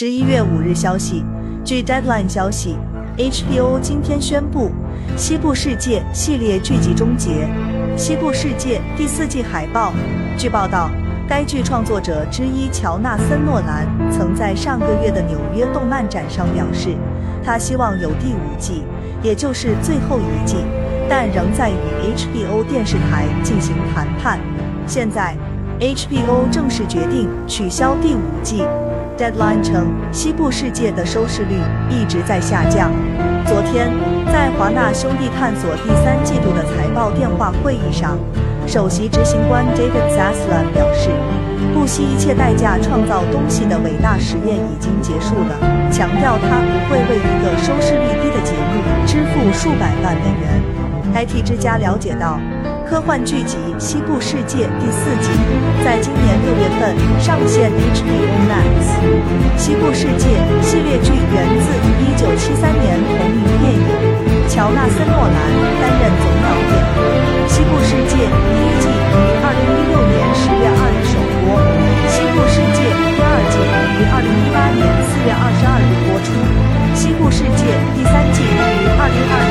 十一月五日消息，据 Deadline 消息，HBO 今天宣布《西部世界》系列剧集终结，《西部世界》第四季海报。据报道，该剧创作者之一乔纳森·诺兰曾在上个月的纽约动漫展上表示，他希望有第五季，也就是最后一季，但仍在与 HBO 电视台进行谈判。现在，HBO 正式决定取消第五季。Deadline 称，《西部世界》的收视率一直在下降。昨天，在华纳兄弟探索第三季度的财报电话会议上，首席执行官 David Zaslav 表示，不惜一切代价创造东西的伟大实验已经结束了，强调他不会为一个收视率低的节目支付数百万美元。IT 之家了解到。科幻剧集《西部世界》第四季，在今年六月份上线 HBO Max。《西部世界》系列剧源自1973年同名电影，乔纳森·诺兰担任总导演。《西部世界》第一季于2016年10月2日首播，《西部世界》第二季于2018年4月22日播出，《西部世界》第三季于2020。